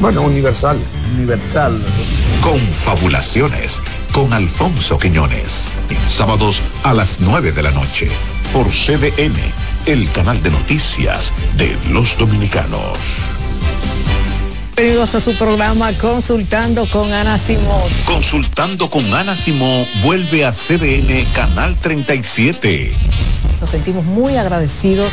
Bueno, universal. Universal. Confabulaciones con Alfonso Quiñones. Sábados a las 9 de la noche. Por CDN, el canal de noticias de los dominicanos. Bienvenidos a su programa Consultando con Ana Simón. Consultando con Ana Simón vuelve a CDN Canal 37. Nos sentimos muy agradecidos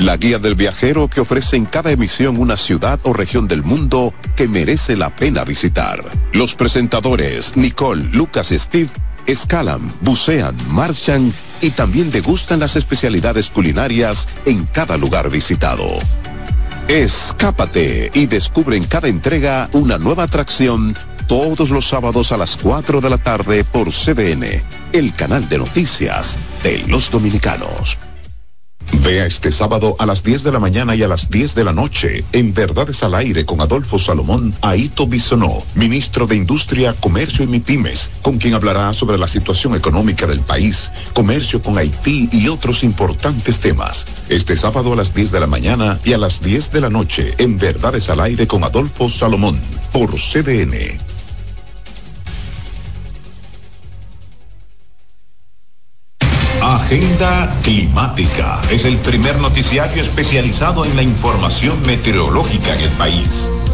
la guía del viajero que ofrece en cada emisión una ciudad o región del mundo que merece la pena visitar. Los presentadores Nicole, Lucas y Steve escalan, bucean, marchan y también degustan las especialidades culinarias en cada lugar visitado. Escápate y descubre en cada entrega una nueva atracción todos los sábados a las 4 de la tarde por CDN, el canal de noticias de los dominicanos. Vea este sábado a las 10 de la mañana y a las 10 de la noche en Verdades al Aire con Adolfo Salomón Aito Bisonó, ministro de Industria, Comercio y MIPIMES, con quien hablará sobre la situación económica del país, comercio con Haití y otros importantes temas. Este sábado a las 10 de la mañana y a las 10 de la noche en Verdades al Aire con Adolfo Salomón por CDN. Agenda Climática es el primer noticiario especializado en la información meteorológica en el país.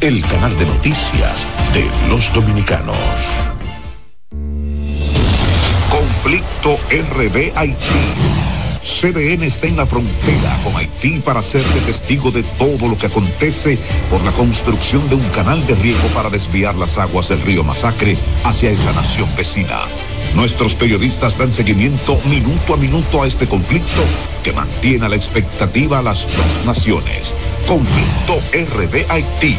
el canal de noticias de los dominicanos. Conflicto RD Haití. CDN está en la frontera con Haití para hacerte testigo de todo lo que acontece por la construcción de un canal de riego para desviar las aguas del río Masacre hacia esa nación vecina. Nuestros periodistas dan seguimiento minuto a minuto a este conflicto que mantiene a la expectativa a las dos naciones. Conflicto RD Haití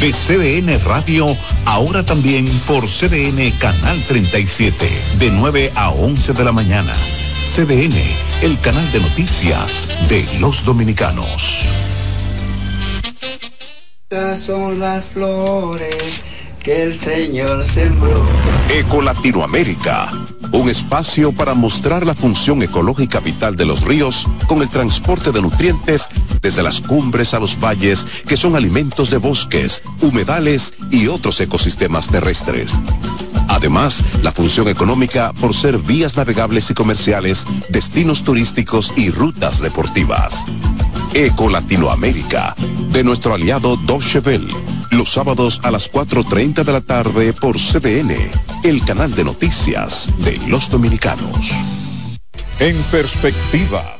de CDN Radio, ahora también por CDN Canal 37, de 9 a 11 de la mañana. CDN, el canal de noticias de los dominicanos. Estas son las flores que el Señor sembró. Eco Latinoamérica, un espacio para mostrar la función ecológica vital de los ríos con el transporte de nutrientes desde las cumbres a los valles que son alimentos de bosques, humedales y otros ecosistemas terrestres. Además, la función económica por ser vías navegables y comerciales, destinos turísticos y rutas deportivas. Eco Latinoamérica, de nuestro aliado Deutsche los sábados a las 4.30 de la tarde por CDN, el canal de noticias de los dominicanos. En perspectiva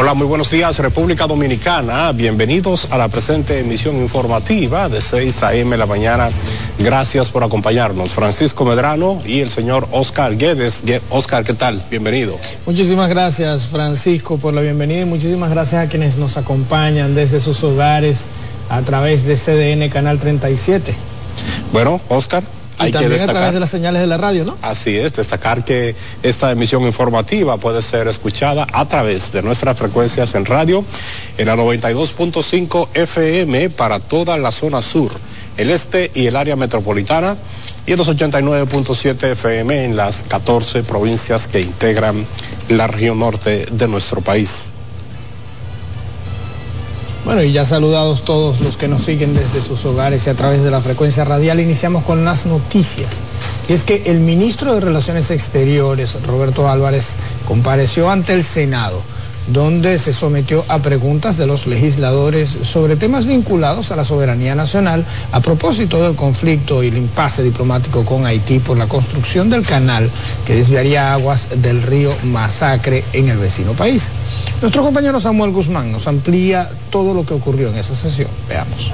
Hola, muy buenos días República Dominicana. Bienvenidos a la presente emisión informativa de 6 a.m. la mañana. Gracias por acompañarnos. Francisco Medrano y el señor Oscar Guedes. Oscar, ¿qué tal? Bienvenido. Muchísimas gracias Francisco por la bienvenida y muchísimas gracias a quienes nos acompañan desde sus hogares a través de CDN Canal 37. Bueno, Oscar, y también a través de las señales de la radio, ¿no? Así es, destacar que esta emisión informativa puede ser escuchada a través de nuestras frecuencias en radio en la 92.5 FM para toda la zona sur, el este y el área metropolitana y en los 89.7 FM en las 14 provincias que integran la región norte de nuestro país. Bueno, y ya saludados todos los que nos siguen desde sus hogares y a través de la frecuencia radial, iniciamos con las noticias. Y es que el ministro de Relaciones Exteriores, Roberto Álvarez, compareció ante el Senado, donde se sometió a preguntas de los legisladores sobre temas vinculados a la soberanía nacional a propósito del conflicto y el impasse diplomático con Haití por la construcción del canal que desviaría aguas del río Masacre en el vecino país. Nuestro compañero Samuel Guzmán nos amplía todo lo que ocurrió en esa sesión. Veamos.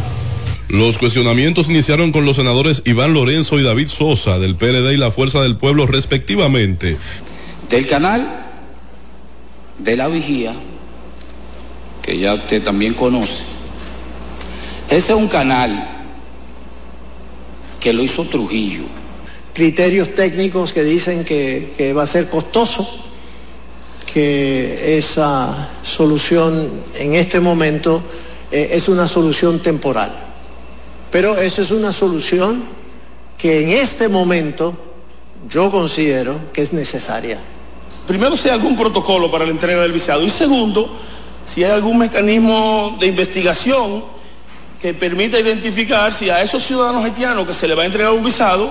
Los cuestionamientos iniciaron con los senadores Iván Lorenzo y David Sosa del PLD y la Fuerza del Pueblo respectivamente. Del canal de la vigía, que ya usted también conoce, ese es un canal que lo hizo Trujillo. Criterios técnicos que dicen que, que va a ser costoso que esa solución en este momento eh, es una solución temporal. Pero eso es una solución que en este momento yo considero que es necesaria. Primero, si hay algún protocolo para la entrega del visado. Y segundo, si hay algún mecanismo de investigación que permita identificar si a esos ciudadanos haitianos que se les va a entregar un visado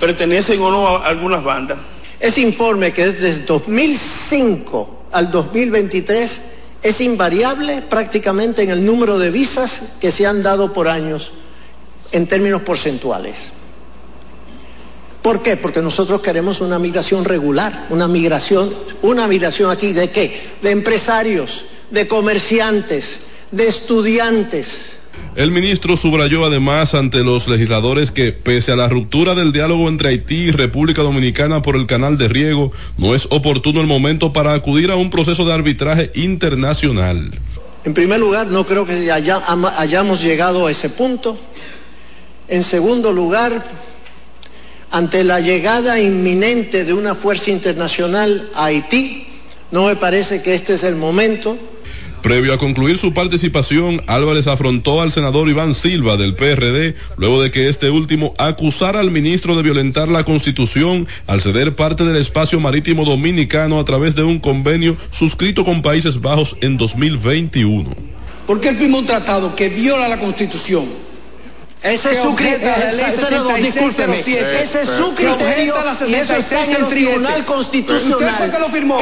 pertenecen o no a algunas bandas. Ese informe que es desde 2005 al 2023 es invariable prácticamente en el número de visas que se han dado por años en términos porcentuales. ¿Por qué? Porque nosotros queremos una migración regular, una migración, una migración aquí de qué? De empresarios, de comerciantes, de estudiantes, el ministro subrayó además ante los legisladores que, pese a la ruptura del diálogo entre Haití y República Dominicana por el canal de riego, no es oportuno el momento para acudir a un proceso de arbitraje internacional. En primer lugar, no creo que hayamos llegado a ese punto. En segundo lugar, ante la llegada inminente de una fuerza internacional a Haití, no me parece que este es el momento. Previo a concluir su participación, Álvarez afrontó al senador Iván Silva del PRD luego de que este último acusara al ministro de violentar la constitución al ceder parte del espacio marítimo dominicano a través de un convenio suscrito con Países Bajos en 2021. ¿Por qué firmó un tratado que viola la constitución? Ese es su criterio. Ese es su criterio. Y eso está en el Tribunal Constitucional.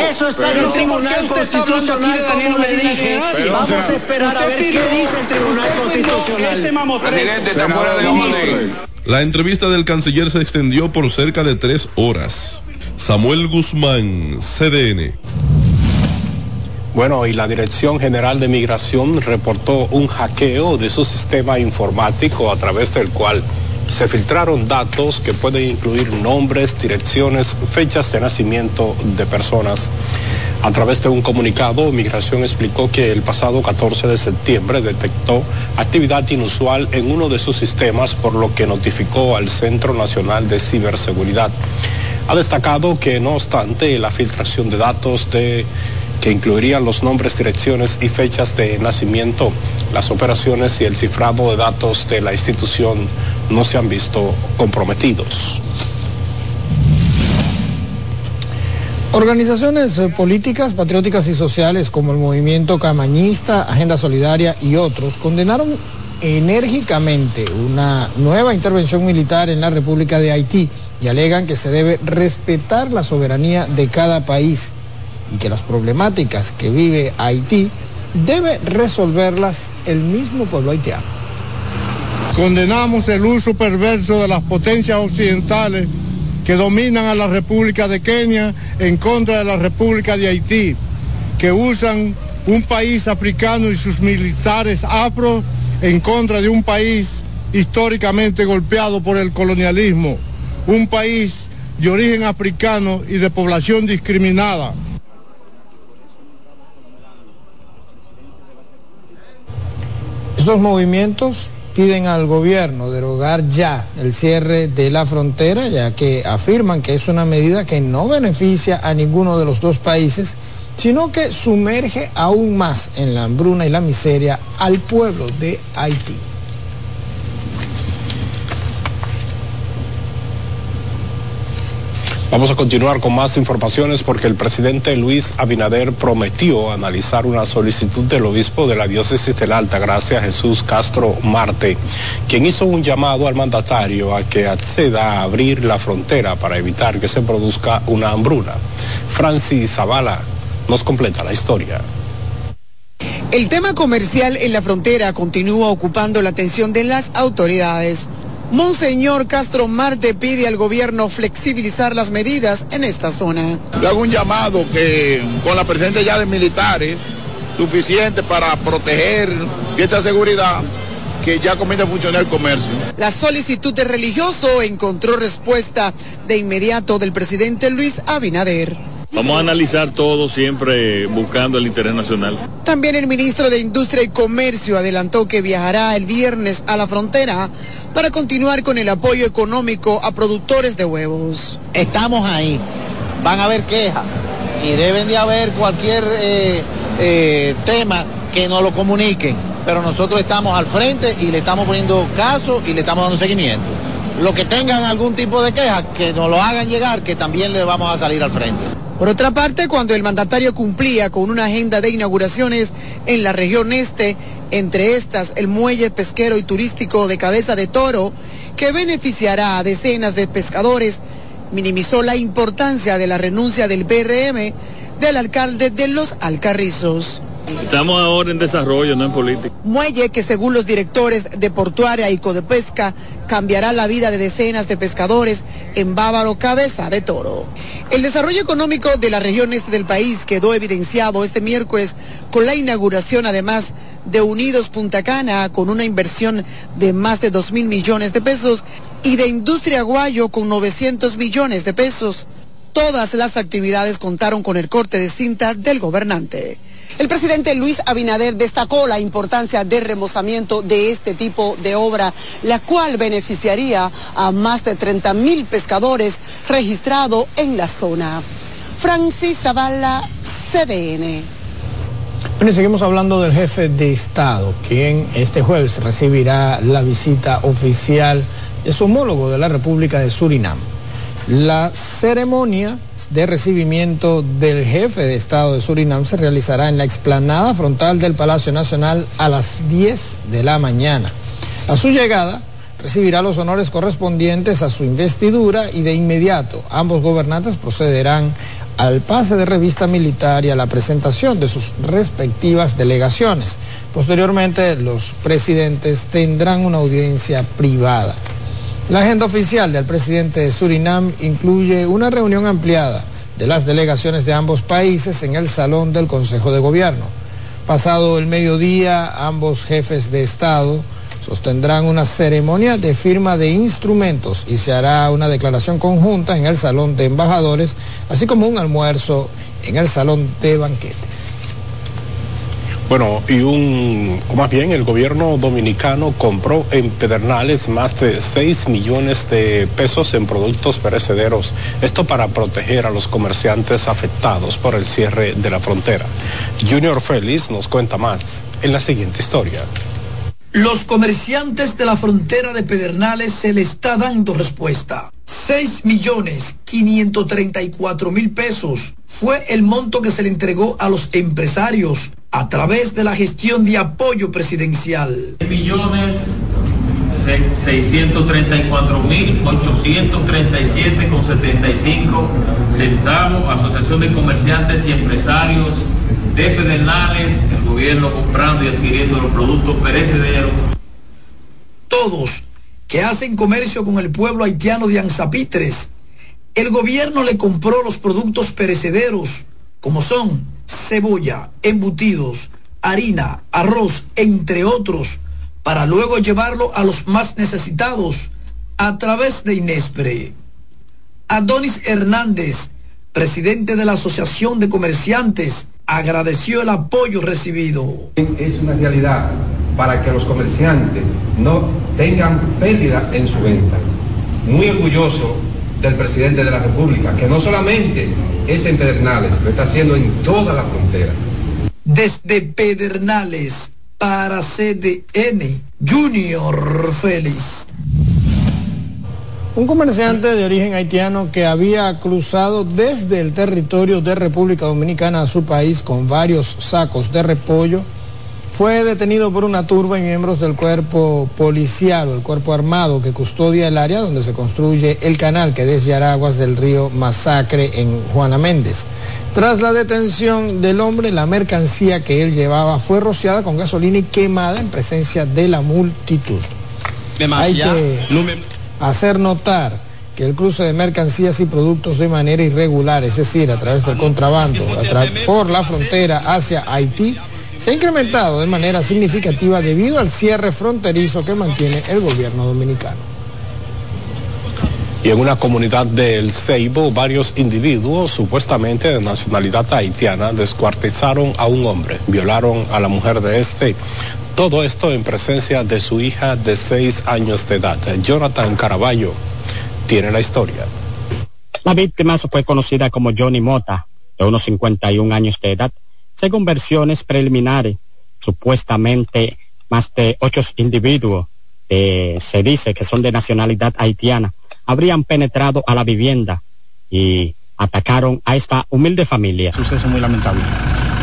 Eso está en el Tribunal Constitucional, como le dije. Vamos a esperar a ver qué dice el Tribunal Constitucional. La entrevista del canciller se extendió por cerca de tres horas. Samuel Guzmán, CDN. Bueno, y la Dirección General de Migración reportó un hackeo de su sistema informático a través del cual se filtraron datos que pueden incluir nombres, direcciones, fechas de nacimiento de personas. A través de un comunicado, Migración explicó que el pasado 14 de septiembre detectó actividad inusual en uno de sus sistemas, por lo que notificó al Centro Nacional de Ciberseguridad. Ha destacado que, no obstante, la filtración de datos de que incluirían los nombres, direcciones y fechas de nacimiento. Las operaciones y el cifrado de datos de la institución no se han visto comprometidos. Organizaciones eh, políticas, patrióticas y sociales como el Movimiento Camañista, Agenda Solidaria y otros condenaron enérgicamente una nueva intervención militar en la República de Haití y alegan que se debe respetar la soberanía de cada país y que las problemáticas que vive Haití debe resolverlas el mismo pueblo haitiano. Condenamos el uso perverso de las potencias occidentales que dominan a la República de Kenia en contra de la República de Haití, que usan un país africano y sus militares afro en contra de un país históricamente golpeado por el colonialismo, un país de origen africano y de población discriminada. Estos movimientos piden al gobierno derogar ya el cierre de la frontera, ya que afirman que es una medida que no beneficia a ninguno de los dos países, sino que sumerge aún más en la hambruna y la miseria al pueblo de Haití. Vamos a continuar con más informaciones porque el presidente Luis Abinader prometió analizar una solicitud del obispo de la diócesis de la Alta Gracia, Jesús Castro Marte, quien hizo un llamado al mandatario a que acceda a abrir la frontera para evitar que se produzca una hambruna. Francis Zavala nos completa la historia. El tema comercial en la frontera continúa ocupando la atención de las autoridades. Monseñor Castro Marte pide al gobierno flexibilizar las medidas en esta zona. Le hago un llamado que con la presencia ya de militares suficiente para proteger esta seguridad que ya comienza a funcionar el comercio. La solicitud de religioso encontró respuesta de inmediato del presidente Luis Abinader. Vamos a analizar todo siempre buscando el interés nacional. También el ministro de Industria y Comercio adelantó que viajará el viernes a la frontera para continuar con el apoyo económico a productores de huevos. Estamos ahí, van a haber quejas y deben de haber cualquier eh, eh, tema que nos lo comuniquen, pero nosotros estamos al frente y le estamos poniendo caso y le estamos dando seguimiento. Los que tengan algún tipo de queja, que nos lo hagan llegar, que también le vamos a salir al frente. Por otra parte, cuando el mandatario cumplía con una agenda de inauguraciones en la región este, entre estas el muelle pesquero y turístico de Cabeza de Toro, que beneficiará a decenas de pescadores, minimizó la importancia de la renuncia del PRM del alcalde de Los Alcarrizos. Estamos ahora en desarrollo, no en política. Muelle que según los directores de Portuaria y Codepesca cambiará la vida de decenas de pescadores en Bávaro Cabeza de Toro. El desarrollo económico de la región este del país quedó evidenciado este miércoles con la inauguración además de Unidos Punta Cana con una inversión de más de 2 mil millones de pesos y de Industria Guayo con 900 millones de pesos. Todas las actividades contaron con el corte de cinta del gobernante. El presidente Luis Abinader destacó la importancia del remozamiento de este tipo de obra, la cual beneficiaría a más de 30 mil pescadores registrados en la zona. Francis Zavala, CDN. Bueno, seguimos hablando del jefe de Estado, quien este jueves recibirá la visita oficial de su homólogo de la República de Surinam. La ceremonia de recibimiento del jefe de Estado de Surinam se realizará en la explanada frontal del Palacio Nacional a las 10 de la mañana. A su llegada, recibirá los honores correspondientes a su investidura y de inmediato ambos gobernantes procederán al pase de revista militar y a la presentación de sus respectivas delegaciones. Posteriormente, los presidentes tendrán una audiencia privada. La agenda oficial del presidente de Surinam incluye una reunión ampliada de las delegaciones de ambos países en el salón del Consejo de Gobierno. Pasado el mediodía, ambos jefes de Estado sostendrán una ceremonia de firma de instrumentos y se hará una declaración conjunta en el salón de embajadores, así como un almuerzo en el salón de banquetes. Bueno, y un, más bien el gobierno dominicano compró en Pedernales más de 6 millones de pesos en productos perecederos. Esto para proteger a los comerciantes afectados por el cierre de la frontera. Junior Félix nos cuenta más en la siguiente historia. Los comerciantes de la frontera de Pedernales se le está dando respuesta. 6 millones 534 mil pesos fue el monto que se le entregó a los empresarios a través de la gestión de apoyo presidencial. millones 634 mil 837 con 75 centavos, Asociación de Comerciantes y Empresarios de Pedernales, el gobierno comprando y adquiriendo los productos perecederos. Todos que hacen comercio con el pueblo haitiano de Anzapitres, el gobierno le compró los productos perecederos, como son cebolla, embutidos, harina, arroz, entre otros, para luego llevarlo a los más necesitados a través de Inespre. Adonis Hernández, presidente de la Asociación de Comerciantes, agradeció el apoyo recibido. Es una realidad para que los comerciantes no tengan pérdida en su venta. Muy orgulloso del presidente de la República, que no solamente es en Pedernales, lo está haciendo en toda la frontera. Desde Pedernales para CDN, Junior Félix. Un comerciante de origen haitiano que había cruzado desde el territorio de República Dominicana a su país con varios sacos de repollo fue detenido por una turba y miembros del cuerpo policial o el cuerpo armado que custodia el área donde se construye el canal que desviará aguas del río Masacre en Juana Méndez. Tras la detención del hombre, la mercancía que él llevaba fue rociada con gasolina y quemada en presencia de la multitud. Demasiado. Hay que hacer notar que el cruce de mercancías y productos de manera irregular, es decir, a través del contrabando, por la frontera hacia Haití, se ha incrementado de manera significativa debido al cierre fronterizo que mantiene el gobierno dominicano. Y en una comunidad del Ceibo, varios individuos, supuestamente de nacionalidad haitiana, descuartizaron a un hombre, violaron a la mujer de este. Todo esto en presencia de su hija de seis años de edad. Jonathan Caraballo tiene la historia. La víctima fue conocida como Johnny Mota, de unos 51 años de edad. Según versiones preliminares, supuestamente más de ocho individuos, eh, se dice que son de nacionalidad haitiana, habrían penetrado a la vivienda y atacaron a esta humilde familia. Suceso muy lamentable.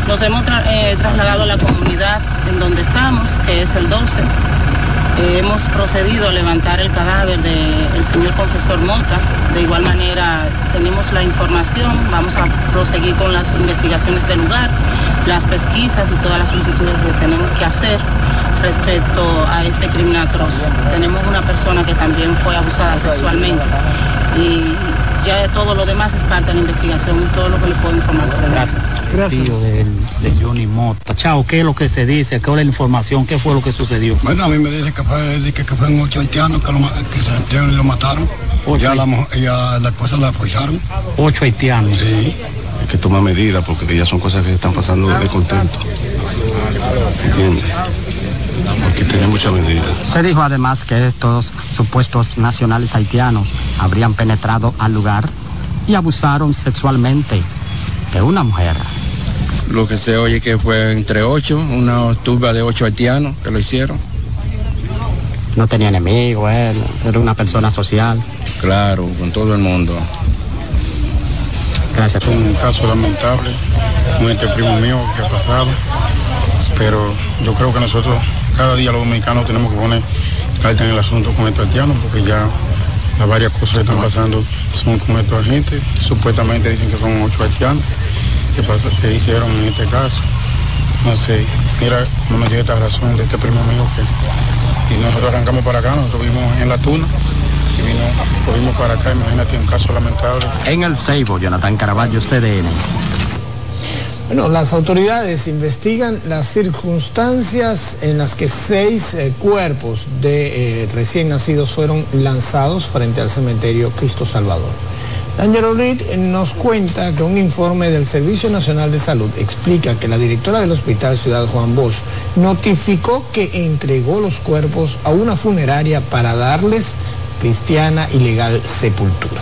Nos hemos eh, trasladado a la comunidad en donde estamos, que es el 12. Eh, hemos procedido a levantar el cadáver del señor confesor Mota. De igual manera, tenemos la información, vamos a proseguir con las investigaciones del lugar, las pesquisas y todas las solicitudes que tenemos que hacer respecto a este crimen atroz. Tenemos una persona que también fue abusada sexualmente y ya todo lo demás es parte de la investigación y todo lo que le puedo informar. Gracias. Gracias. Tío de, de, Johnny Mota. Chao, ¿qué es lo que se dice? ¿Qué es la información? ¿Qué fue lo que sucedió? Bueno, a mí me dice que fue, que, que fueron ocho haitianos que, lo, que se y lo mataron. Ocho. Ya la, ya la esposa la forzaron. Ocho haitianos. Sí. Hay que tomar medidas porque ya son cosas que están pasando de contento. ¿Entiendes? Porque tiene mucha medida. Se dijo además que estos supuestos nacionales haitianos habrían penetrado al lugar y abusaron sexualmente de una mujer. Lo que se oye que fue entre ocho, una turba de ocho haitianos que lo hicieron. No tenía enemigo, él era una persona social. Claro, con todo el mundo. Gracias. Un caso lamentable, un entre primo mío que ha pasado, pero yo creo que nosotros cada día los dominicanos tenemos que poner carta en el asunto con estos haitianos porque ya las varias cosas que están pasando son con estos agentes. Supuestamente dicen que son ocho haitianos que, pasó, que hicieron en este caso. No sé, mira, no me dio esta razón de este primo mío que y nosotros arrancamos para acá, nosotros vivimos en la tuna y vino, volvimos para acá, imagínate un caso lamentable. En el Ceibo, Jonathan Caraballo, CDN. Bueno, las autoridades investigan las circunstancias en las que seis eh, cuerpos de eh, recién nacidos fueron lanzados frente al cementerio Cristo Salvador. Angelo Reed nos cuenta que un informe del Servicio Nacional de Salud explica que la directora del Hospital Ciudad Juan Bosch notificó que entregó los cuerpos a una funeraria para darles cristiana y legal sepultura.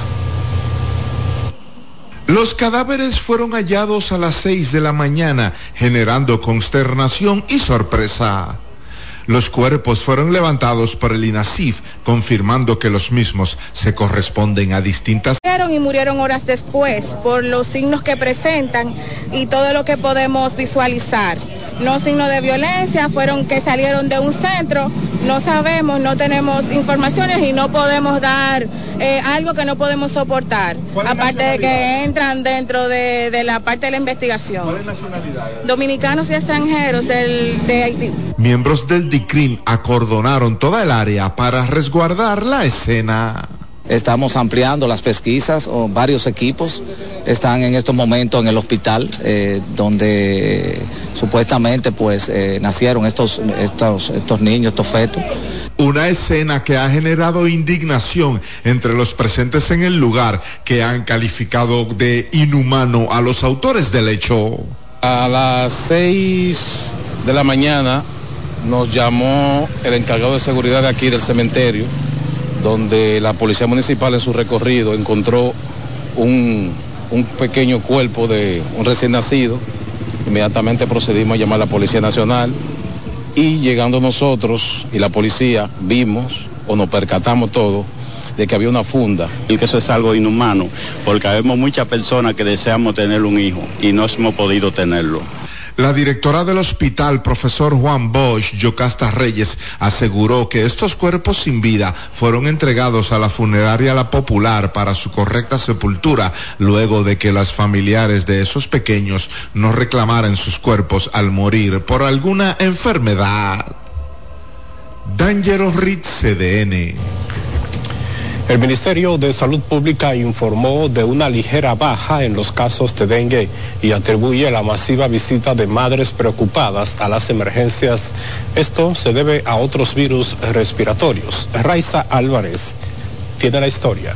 Los cadáveres fueron hallados a las 6 de la mañana, generando consternación y sorpresa. Los cuerpos fueron levantados por el INASIF, confirmando que los mismos se corresponden a distintas... y murieron horas después por los signos que presentan y todo lo que podemos visualizar. No signos de violencia, fueron que salieron de un centro, no sabemos, no tenemos informaciones y no podemos dar eh, algo que no podemos soportar, aparte de que entran dentro de, de, la parte de la investigación. ¿Cuáles nacionalidades? Dominicanos y extranjeros del, de Haití. Miembros del DICRIM acordonaron toda el área para resguardar la escena. Estamos ampliando las pesquisas, o varios equipos están en estos momentos en el hospital eh, donde supuestamente pues eh, nacieron estos, estos, estos niños, estos fetos. Una escena que ha generado indignación entre los presentes en el lugar que han calificado de inhumano a los autores del hecho. A las seis de la mañana nos llamó el encargado de seguridad de aquí del cementerio, donde la policía municipal en su recorrido encontró un, un pequeño cuerpo de un recién nacido. Inmediatamente procedimos a llamar a la Policía Nacional y llegando nosotros y la policía vimos o nos percatamos todo de que había una funda. Y que eso es algo inhumano, porque vemos muchas personas que deseamos tener un hijo y no hemos podido tenerlo. La directora del hospital, profesor Juan Bosch Yocasta Reyes, aseguró que estos cuerpos sin vida fueron entregados a la funeraria La Popular para su correcta sepultura, luego de que las familiares de esos pequeños no reclamaran sus cuerpos al morir por alguna enfermedad. Dangerous Ritz CDN. El Ministerio de Salud Pública informó de una ligera baja en los casos de dengue y atribuye la masiva visita de madres preocupadas a las emergencias. Esto se debe a otros virus respiratorios. Raiza Álvarez tiene la historia.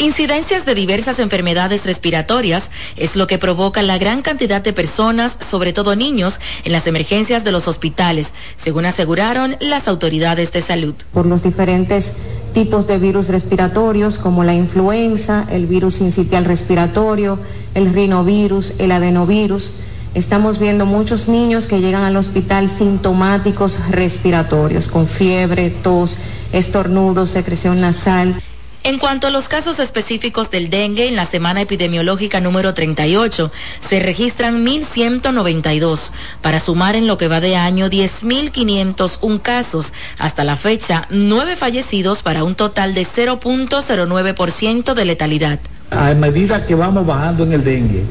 Incidencias de diversas enfermedades respiratorias es lo que provoca la gran cantidad de personas, sobre todo niños, en las emergencias de los hospitales, según aseguraron las autoridades de salud. Por los diferentes tipos de virus respiratorios como la influenza, el virus sincitial respiratorio, el rinovirus, el adenovirus. Estamos viendo muchos niños que llegan al hospital sintomáticos respiratorios, con fiebre, tos, estornudos, secreción nasal. En cuanto a los casos específicos del dengue, en la semana epidemiológica número 38 se registran 1.192, para sumar en lo que va de año 10.501 casos. Hasta la fecha, nueve fallecidos para un total de 0.09% de letalidad. A medida que vamos bajando en el dengue,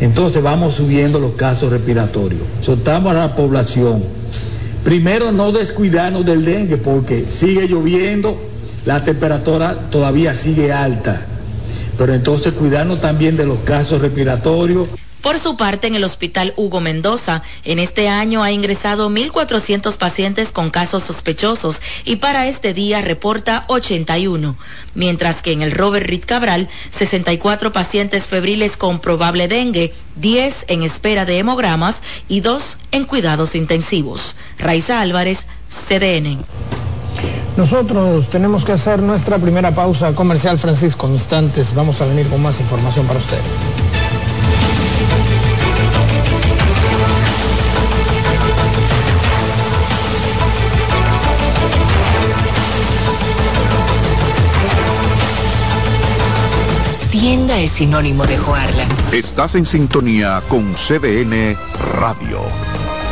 entonces vamos subiendo los casos respiratorios. Soltamos a la población. Primero no descuidarnos del dengue porque sigue lloviendo la temperatura todavía sigue alta. Pero entonces cuidarnos también de los casos respiratorios. Por su parte, en el Hospital Hugo Mendoza, en este año ha ingresado 1.400 pacientes con casos sospechosos y para este día reporta 81, mientras que en el Robert Reed Cabral, 64 pacientes febriles con probable dengue, 10 en espera de hemogramas y 2 en cuidados intensivos. Raiza Álvarez, CDN. Nosotros tenemos que hacer nuestra primera pausa comercial, Francisco. En instantes vamos a venir con más información para ustedes. Tienda es sinónimo de Joarla. Estás en sintonía con CDN Radio.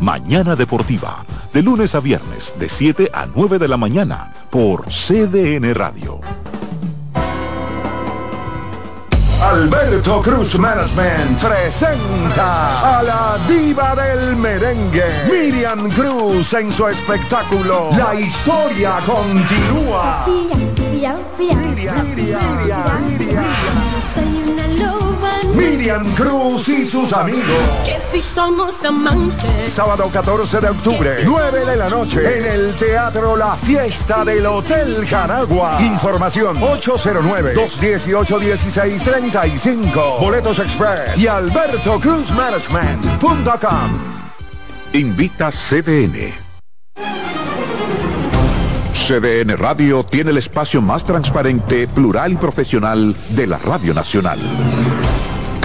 Mañana Deportiva, de lunes a viernes, de 7 a 9 de la mañana, por CDN Radio. Alberto Cruz Management presenta a la diva del merengue, Miriam Cruz en su espectáculo La historia continúa. Miriam, Miriam, Miriam, Miriam. Miriam Cruz y sus amigos. Que si somos amantes. Sábado 14 de octubre, 9 de la noche, en el Teatro La Fiesta del Hotel Jaragua. Información 809-218-1635. Boletos Express y Alberto Cruz Management.com. Invita CDN. CDN Radio tiene el espacio más transparente, plural y profesional de la Radio Nacional.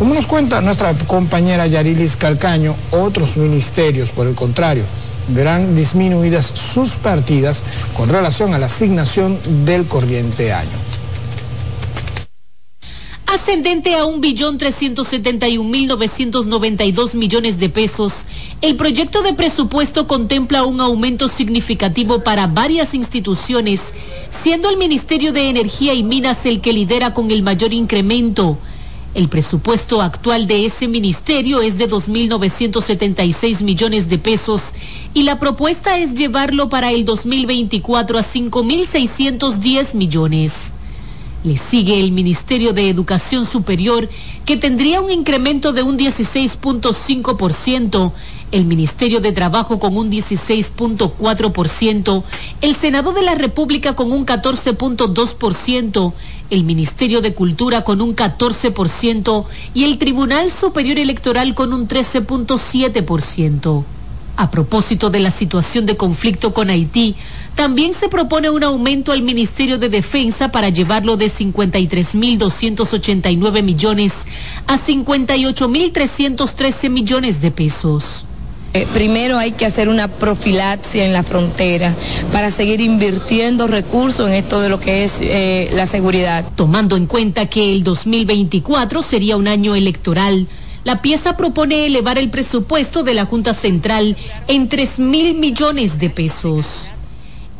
Como nos cuenta nuestra compañera Yarilis Calcaño, otros ministerios, por el contrario, verán disminuidas sus partidas con relación a la asignación del corriente año ascendente a 1.371.992 millones de pesos, el proyecto de presupuesto contempla un aumento significativo para varias instituciones, siendo el Ministerio de Energía y Minas el que lidera con el mayor incremento. El presupuesto actual de ese ministerio es de 2.976 millones de pesos y la propuesta es llevarlo para el 2024 a 5.610 millones. Le sigue el Ministerio de Educación Superior, que tendría un incremento de un 16.5%, el Ministerio de Trabajo con un 16.4%, el Senado de la República con un 14.2%, el Ministerio de Cultura con un 14% y el Tribunal Superior Electoral con un 13.7%. A propósito de la situación de conflicto con Haití, también se propone un aumento al Ministerio de Defensa para llevarlo de 53.289 millones a 58.313 millones de pesos. Eh, primero hay que hacer una profilaxia en la frontera para seguir invirtiendo recursos en esto de lo que es eh, la seguridad. Tomando en cuenta que el 2024 sería un año electoral, la pieza propone elevar el presupuesto de la Junta Central en 3 mil millones de pesos.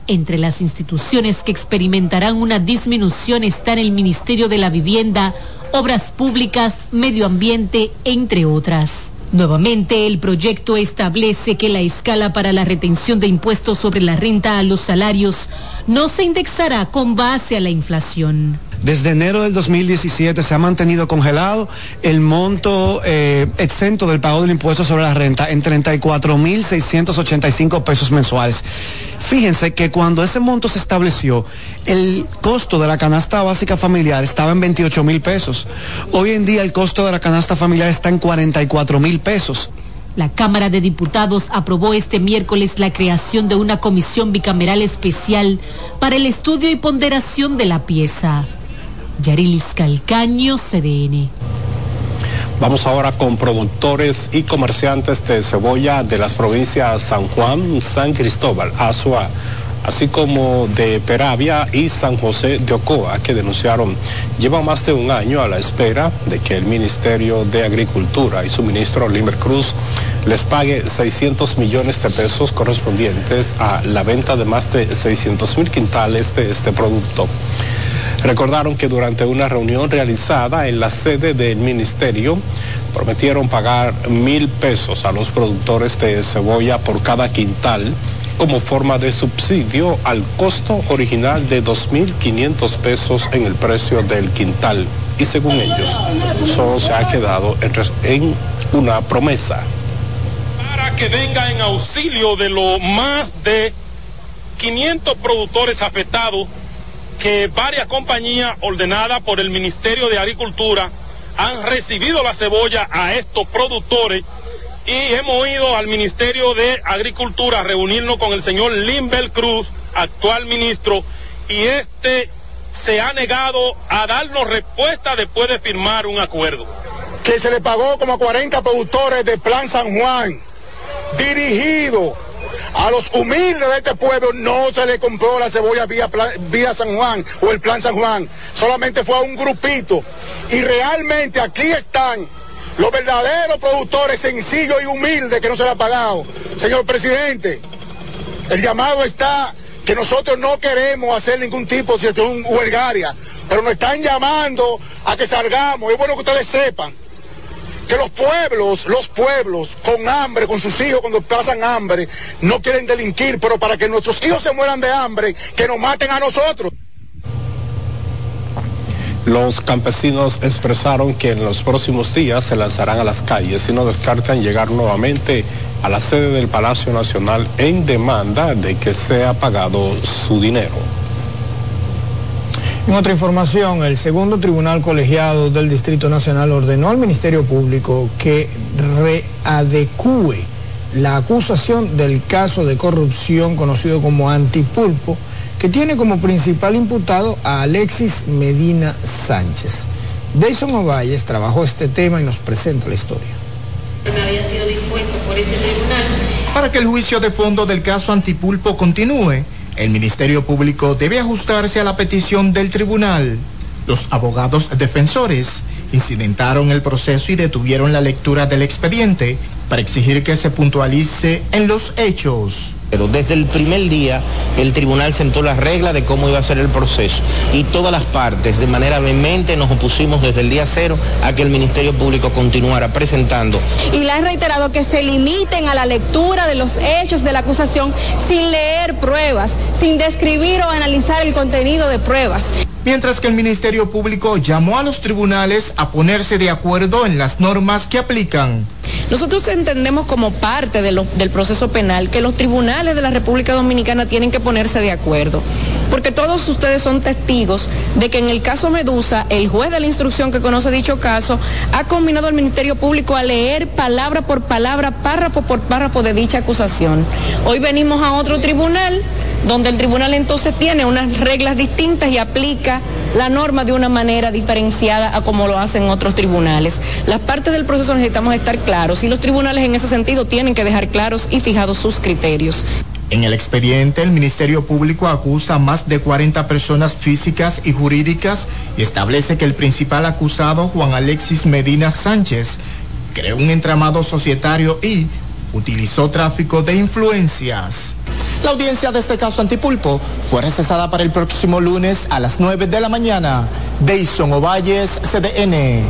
Entre las instituciones que experimentarán una disminución están el Ministerio de la Vivienda, Obras Públicas, Medio Ambiente, entre otras. Nuevamente, el proyecto establece que la escala para la retención de impuestos sobre la renta a los salarios no se indexará con base a la inflación. Desde enero del 2017 se ha mantenido congelado el monto eh, exento del pago del impuesto sobre la renta en 34.685 pesos mensuales. Fíjense que cuando ese monto se estableció, el costo de la canasta básica familiar estaba en 28 mil pesos. Hoy en día el costo de la canasta familiar está en 44 mil pesos. La Cámara de Diputados aprobó este miércoles la creación de una comisión bicameral especial para el estudio y ponderación de la pieza. Yarilis Calcaño, CDN. Vamos ahora con productores y comerciantes de cebolla de las provincias San Juan, San Cristóbal, Azua, así como de Peravia y San José de Ocoa, que denunciaron llevan más de un año a la espera de que el Ministerio de Agricultura y su ministro Limber Cruz les pague 600 millones de pesos correspondientes a la venta de más de 600 mil quintales de este producto. Recordaron que durante una reunión realizada en la sede del ministerio prometieron pagar mil pesos a los productores de cebolla por cada quintal como forma de subsidio al costo original de 2.500 pesos en el precio del quintal. Y según ellos, solo se ha quedado en, una promesa. Para que venga en auxilio de los más de 500 productores afectados que varias compañías ordenadas por el Ministerio de Agricultura han recibido la cebolla a estos productores y hemos ido al Ministerio de Agricultura a reunirnos con el señor Limbel Cruz, actual ministro, y este se ha negado a darnos respuesta después de firmar un acuerdo. Que se le pagó como a 40 productores de Plan San Juan, dirigido a los humildes de este pueblo no se le compró la cebolla vía, vía San Juan o el Plan San Juan. Solamente fue a un grupito. Y realmente aquí están los verdaderos productores sencillos y humildes que no se le ha pagado. Señor presidente, el llamado está que nosotros no queremos hacer ningún tipo de huelgaria, pero nos están llamando a que salgamos. Es bueno que ustedes sepan que los pueblos, los pueblos con hambre, con sus hijos cuando pasan hambre, no quieren delinquir, pero para que nuestros hijos se mueran de hambre, que nos maten a nosotros. Los campesinos expresaron que en los próximos días se lanzarán a las calles y no descartan llegar nuevamente a la sede del Palacio Nacional en demanda de que sea pagado su dinero. En otra información, el segundo tribunal colegiado del Distrito Nacional ordenó al Ministerio Público que readecúe la acusación del caso de corrupción conocido como Antipulpo, que tiene como principal imputado a Alexis Medina Sánchez. Deison Ovalles trabajó este tema y nos presenta la historia. había sido dispuesto por este tribunal. Para que el juicio de fondo del caso Antipulpo continúe, el Ministerio Público debe ajustarse a la petición del tribunal. Los abogados defensores incidentaron el proceso y detuvieron la lectura del expediente para exigir que se puntualice en los hechos. Pero desde el primer día el tribunal sentó las reglas de cómo iba a ser el proceso y todas las partes de manera vehemente nos opusimos desde el día cero a que el Ministerio Público continuara presentando. Y le han reiterado que se limiten a la lectura de los hechos de la acusación sin leer pruebas, sin describir o analizar el contenido de pruebas mientras que el Ministerio Público llamó a los tribunales a ponerse de acuerdo en las normas que aplican. Nosotros entendemos como parte de del proceso penal que los tribunales de la República Dominicana tienen que ponerse de acuerdo, porque todos ustedes son testigos de que en el caso Medusa, el juez de la instrucción que conoce dicho caso ha combinado al Ministerio Público a leer palabra por palabra, párrafo por párrafo de dicha acusación. Hoy venimos a otro tribunal donde el tribunal entonces tiene unas reglas distintas y aplica la norma de una manera diferenciada a como lo hacen otros tribunales. Las partes del proceso necesitamos estar claros y los tribunales en ese sentido tienen que dejar claros y fijados sus criterios. En el expediente, el Ministerio Público acusa a más de 40 personas físicas y jurídicas y establece que el principal acusado, Juan Alexis Medina Sánchez, creó un entramado societario y utilizó tráfico de influencias. La audiencia de este caso antipulpo fue recesada para el próximo lunes a las 9 de la mañana. Deison Ovalles, CDN.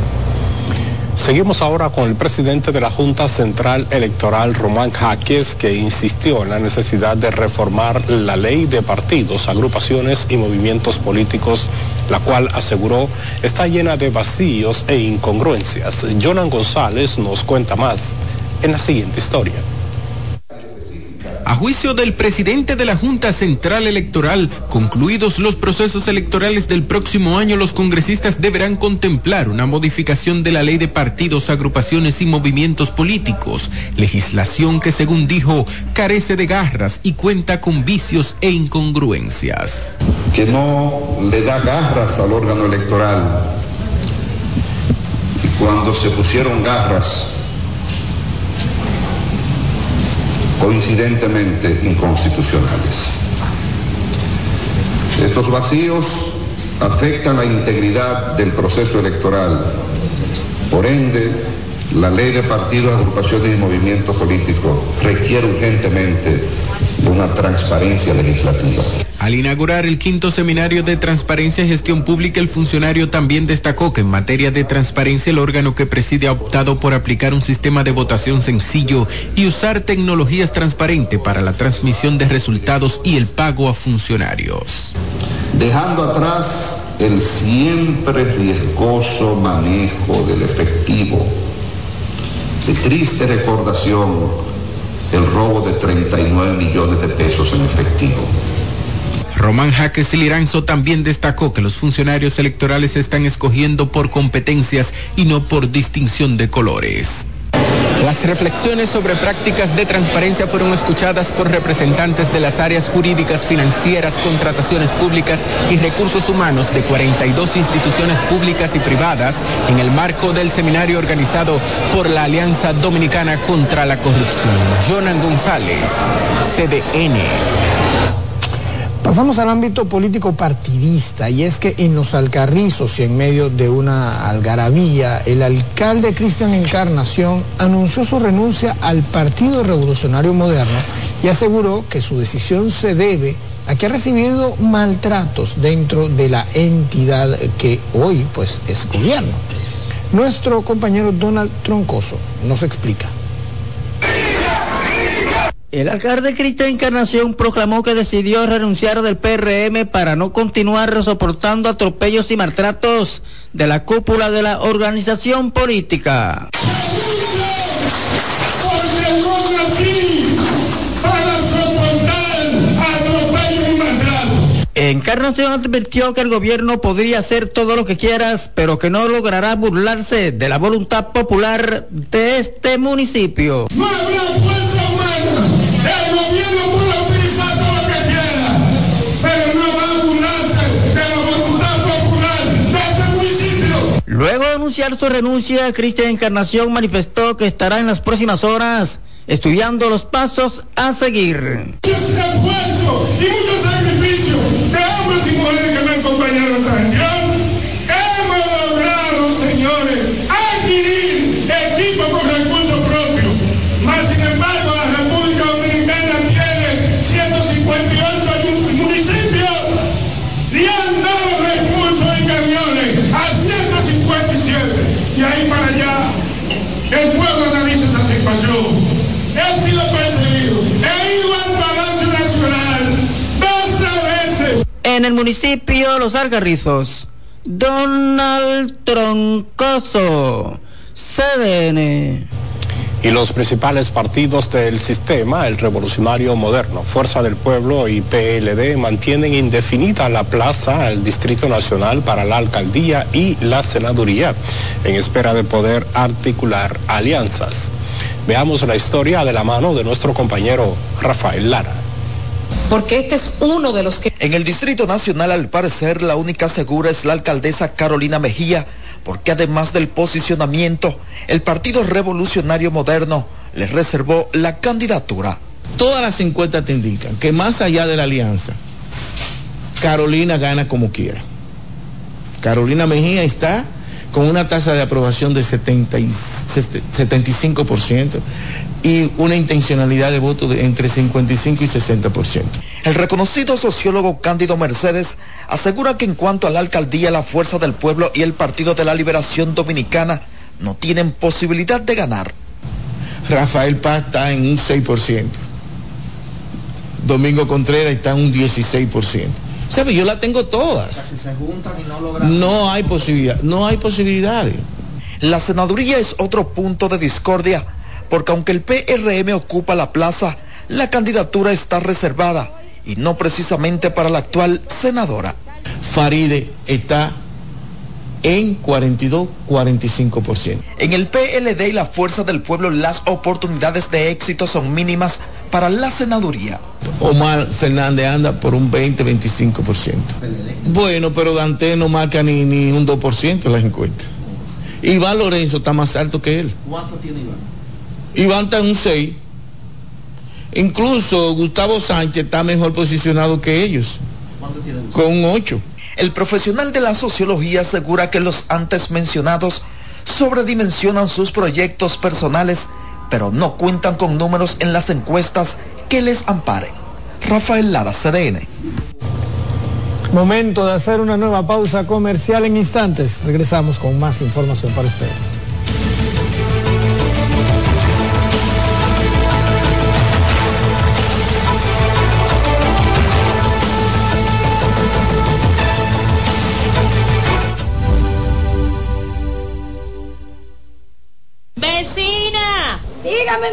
Seguimos ahora con el presidente de la Junta Central Electoral, Román Jaques, que insistió en la necesidad de reformar la ley de partidos, agrupaciones y movimientos políticos, la cual aseguró está llena de vacíos e incongruencias. Jonan González nos cuenta más en la siguiente historia. A juicio del presidente de la Junta Central Electoral, concluidos los procesos electorales del próximo año, los congresistas deberán contemplar una modificación de la ley de partidos, agrupaciones y movimientos políticos, legislación que según dijo carece de garras y cuenta con vicios e incongruencias. Que no le da garras al órgano electoral. Y cuando se pusieron garras coincidentemente inconstitucionales. Estos vacíos afectan la integridad del proceso electoral. Por ende, la ley de partidos, agrupaciones y movimientos políticos requiere urgentemente una transparencia legislativa. Al inaugurar el quinto seminario de transparencia y gestión pública, el funcionario también destacó que en materia de transparencia el órgano que preside ha optado por aplicar un sistema de votación sencillo y usar tecnologías transparentes para la transmisión de resultados y el pago a funcionarios. Dejando atrás el siempre riesgoso manejo del efectivo, de triste recordación, el robo de 39 millones de pesos en efectivo Román Jaques Liranzo también destacó que los funcionarios electorales están escogiendo por competencias y no por distinción de colores. Las reflexiones sobre prácticas de transparencia fueron escuchadas por representantes de las áreas jurídicas, financieras, contrataciones públicas y recursos humanos de 42 instituciones públicas y privadas en el marco del seminario organizado por la Alianza Dominicana contra la Corrupción. Jonan González, CDN. Pasamos al ámbito político partidista y es que en los Alcarrizos y en medio de una algarabía, el alcalde Cristian Encarnación anunció su renuncia al Partido Revolucionario Moderno y aseguró que su decisión se debe a que ha recibido maltratos dentro de la entidad que hoy pues es gobierno. Nuestro compañero Donald Troncoso nos explica. El alcalde Cristian Encarnación proclamó que decidió renunciar del PRM para no continuar soportando atropellos y maltratos de la cúpula de la organización política. Encarnación advirtió que el gobierno podría hacer todo lo que quieras, pero que no logrará burlarse de la voluntad popular de este municipio. No habrá fuerza anunciar su renuncia, Cristian Encarnación manifestó que estará en las próximas horas estudiando los pasos a seguir. El municipio Los Algarrizos, Donald Troncoso, CDN. Y los principales partidos del sistema, el Revolucionario Moderno, Fuerza del Pueblo y PLD, mantienen indefinida la plaza, el Distrito Nacional para la alcaldía y la senaduría, en espera de poder articular alianzas. Veamos la historia de la mano de nuestro compañero Rafael Lara. Porque este es uno de los que... En el Distrito Nacional, al parecer, la única segura es la alcaldesa Carolina Mejía, porque además del posicionamiento, el Partido Revolucionario Moderno le reservó la candidatura. Todas las encuestas te indican que más allá de la alianza, Carolina gana como quiera. Carolina Mejía está con una tasa de aprobación de 70 y 75% y una intencionalidad de voto de entre 55 y 60%. El reconocido sociólogo Cándido Mercedes asegura que en cuanto a la alcaldía, la Fuerza del Pueblo y el Partido de la Liberación Dominicana no tienen posibilidad de ganar. Rafael Paz está en un 6%. Domingo Contreras está en un 16%. ¿Sabe? Yo la tengo todas. se juntan y no logran. No hay posibilidad, no hay posibilidades. La senaduría es otro punto de discordia, porque aunque el PRM ocupa la plaza, la candidatura está reservada y no precisamente para la actual senadora. Faride está en 42-45%. En el PLD y la Fuerza del Pueblo las oportunidades de éxito son mínimas para la senaduría. Omar Fernández anda por un 20-25%. Bueno, pero Dante no marca ni, ni un 2% en las encuestas. Iván Lorenzo está más alto que él. ¿Cuánto tiene Iván? Iván está en un 6. Incluso Gustavo Sánchez está mejor posicionado que ellos. ¿Cuánto tiene Con un 8. El profesional de la sociología asegura que los antes mencionados sobredimensionan sus proyectos personales, pero no cuentan con números en las encuestas que les amparen. Rafael Lara, CDN. Momento de hacer una nueva pausa comercial en instantes. Regresamos con más información para ustedes.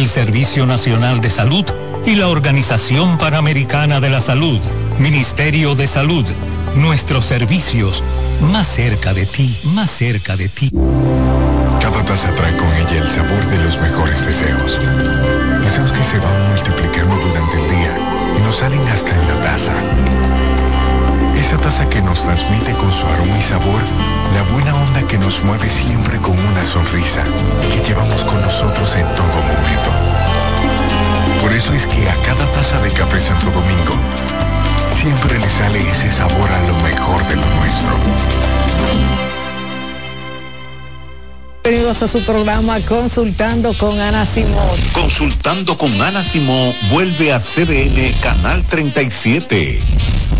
el Servicio Nacional de Salud y la Organización Panamericana de la Salud. Ministerio de Salud, nuestros servicios más cerca de ti, más cerca de ti. Cada taza trae con ella el sabor de los mejores deseos. Deseos que se van multiplicando durante el día y nos salen hasta en la taza. Esa taza que nos transmite con su aroma y sabor la buena onda que nos mueve siempre con una sonrisa y que llevamos con nosotros en todo momento. Por eso es que a cada taza de café Santo Domingo siempre le sale ese sabor a lo mejor de lo nuestro. Bienvenidos a su programa Consultando con Ana Simón. Consultando con Ana Simón vuelve a CDN Canal 37.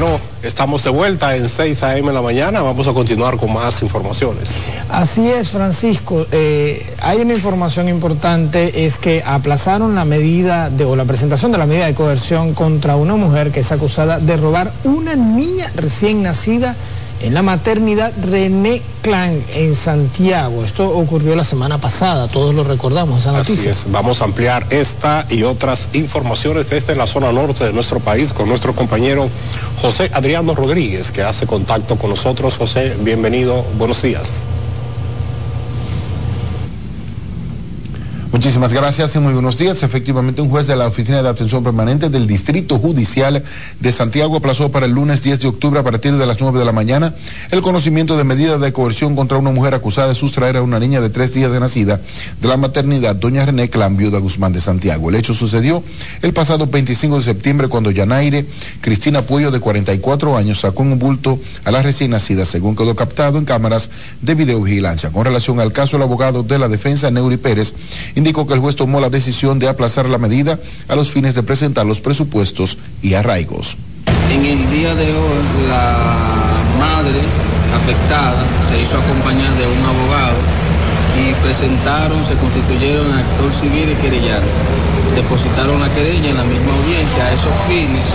Bueno, estamos de vuelta en 6 a.m. en la mañana. Vamos a continuar con más informaciones. Así es, Francisco. Eh, hay una información importante, es que aplazaron la medida de, o la presentación de la medida de coerción contra una mujer que es acusada de robar una niña recién nacida en la maternidad René Clan en Santiago. Esto ocurrió la semana pasada, todos lo recordamos, esa noticia. Así es, vamos a ampliar esta y otras informaciones desde la zona norte de nuestro país con nuestro compañero José Adriano Rodríguez, que hace contacto con nosotros. José, bienvenido, buenos días. Muchísimas gracias y muy buenos días. Efectivamente, un juez de la Oficina de Atención Permanente del Distrito Judicial de Santiago aplazó para el lunes 10 de octubre a partir de las 9 de la mañana el conocimiento de medida de coerción contra una mujer acusada de sustraer a una niña de tres días de nacida de la maternidad Doña René Clan, viuda Guzmán de Santiago. El hecho sucedió el pasado 25 de septiembre cuando Yanaire Cristina Puello, de 44 años, sacó un bulto a la recién nacida, según quedó captado en cámaras de videovigilancia. Con relación al caso, el abogado de la defensa, Neuri Pérez, indicó que el juez tomó la decisión de aplazar la medida a los fines de presentar los presupuestos y arraigos. En el día de hoy, la madre afectada se hizo acompañar de un abogado y presentaron, se constituyeron actor civil y querellante. Depositaron la querella en la misma audiencia. A esos fines,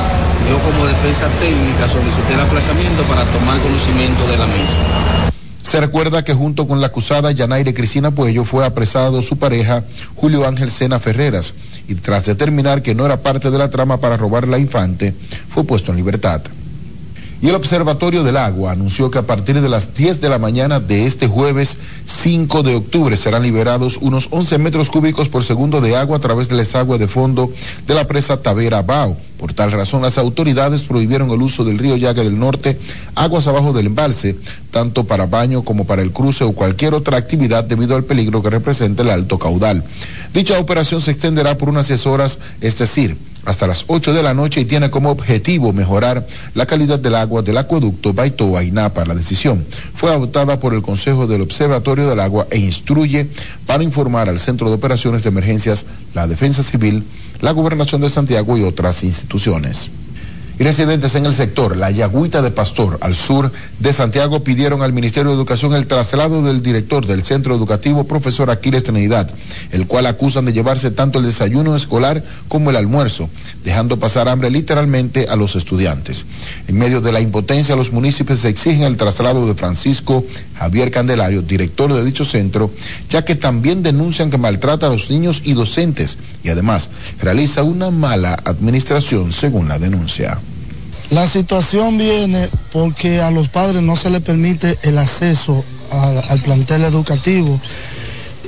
yo como defensa técnica solicité el aplazamiento para tomar conocimiento de la misma. Se recuerda que junto con la acusada Yanaire Cristina Puello fue apresado su pareja Julio Ángel Sena Ferreras y tras determinar que no era parte de la trama para robar la infante, fue puesto en libertad. Y el Observatorio del Agua anunció que a partir de las 10 de la mañana de este jueves 5 de octubre serán liberados unos 11 metros cúbicos por segundo de agua a través del desagüe de fondo de la presa Tavera Bao. Por tal razón, las autoridades prohibieron el uso del río Yaga del Norte, aguas abajo del embalse, tanto para baño como para el cruce o cualquier otra actividad debido al peligro que representa el alto caudal. Dicha operación se extenderá por unas 10 horas, es decir, hasta las 8 de la noche y tiene como objetivo mejorar la calidad del agua del acueducto Baitoa y Napa. La decisión fue adoptada por el Consejo del Observatorio del Agua e instruye para informar al Centro de Operaciones de Emergencias, la Defensa Civil, la Gobernación de Santiago y otras instituciones y residentes en el sector La Yagüita de Pastor, al sur de Santiago, pidieron al Ministerio de Educación el traslado del director del centro educativo, profesor Aquiles Trinidad, el cual acusan de llevarse tanto el desayuno escolar como el almuerzo, dejando pasar hambre literalmente a los estudiantes. En medio de la impotencia, los municipios exigen el traslado de Francisco Javier Candelario, director de dicho centro, ya que también denuncian que maltrata a los niños y docentes y además realiza una mala administración según la denuncia. La situación viene porque a los padres no se les permite el acceso al, plantel educativo.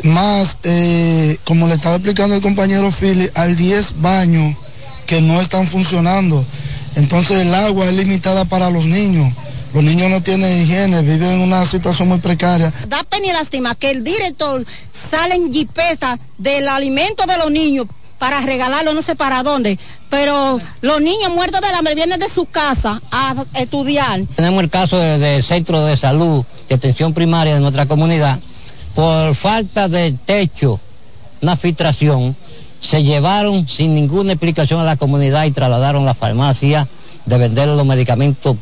Más, eh, como le estaba explicando el compañero Philly, hay 10 baños que no están funcionando. Entonces el agua es limitada para los niños. Los niños no tienen higiene, viven en una situación muy precaria. Da pena y lástima que el director sale en jipeta del alimento de los niños para regalarlo no sé para dónde, pero los niños muertos de hambre vienen de su casa a estudiar. Tenemos el caso del centro de salud, de atención primaria de nuestra comunidad, por falta de techo, una filtración, se llevaron sin ninguna explicación a la comunidad y trasladaron la farmacia de vender los medicamentos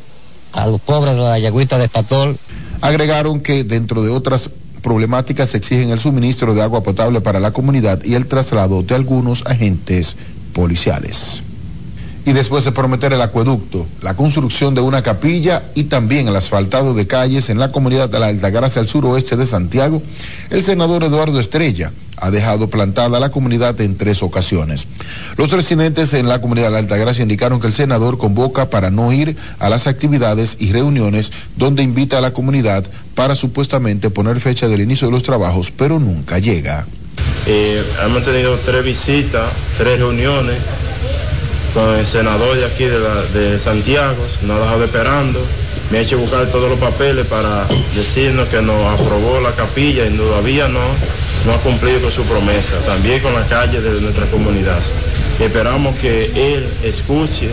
a los pobres de la yagüita de Pastor. Agregaron que dentro de otras problemáticas exigen el suministro de agua potable para la comunidad y el traslado de algunos agentes policiales. Y después de prometer el acueducto, la construcción de una capilla y también el asfaltado de calles en la comunidad de la Altagracia al suroeste de Santiago, el senador Eduardo Estrella ha dejado plantada la comunidad en tres ocasiones. Los residentes en la comunidad de la Altagracia indicaron que el senador convoca para no ir a las actividades y reuniones donde invita a la comunidad para supuestamente poner fecha del inicio de los trabajos, pero nunca llega. Eh, hemos tenido tres visitas, tres reuniones con el senador de aquí de, la- de Santiago, nos ha dejado esperando, me ha hecho buscar todos los papeles para decirnos que nos aprobó la capilla y todavía no, no ha cumplido con su promesa, también con la calle de nuestra comunidad. Esperamos que él escuche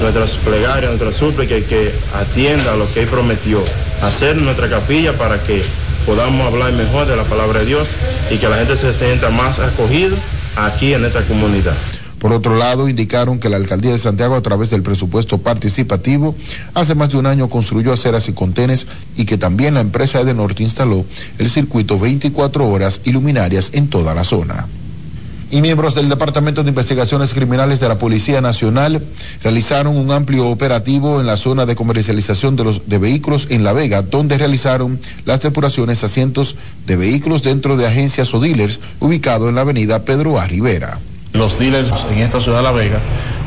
nuestras plegarias, nuestras súplicas y que atienda a lo que él prometió, hacer nuestra capilla para que podamos hablar mejor de la palabra de Dios y que la gente se sienta más acogido aquí en esta comunidad. Por otro lado, indicaron que la alcaldía de Santiago, a través del presupuesto participativo, hace más de un año construyó aceras y contenes y que también la empresa Edenorte instaló el circuito 24 horas y luminarias en toda la zona. Y miembros del Departamento de Investigaciones Criminales de la Policía Nacional realizaron un amplio operativo en la zona de comercialización de los de vehículos en La Vega, donde realizaron las depuraciones a cientos de vehículos dentro de agencias o dealers ubicado en la avenida Pedro A. Rivera. Los dealers en esta ciudad de La Vega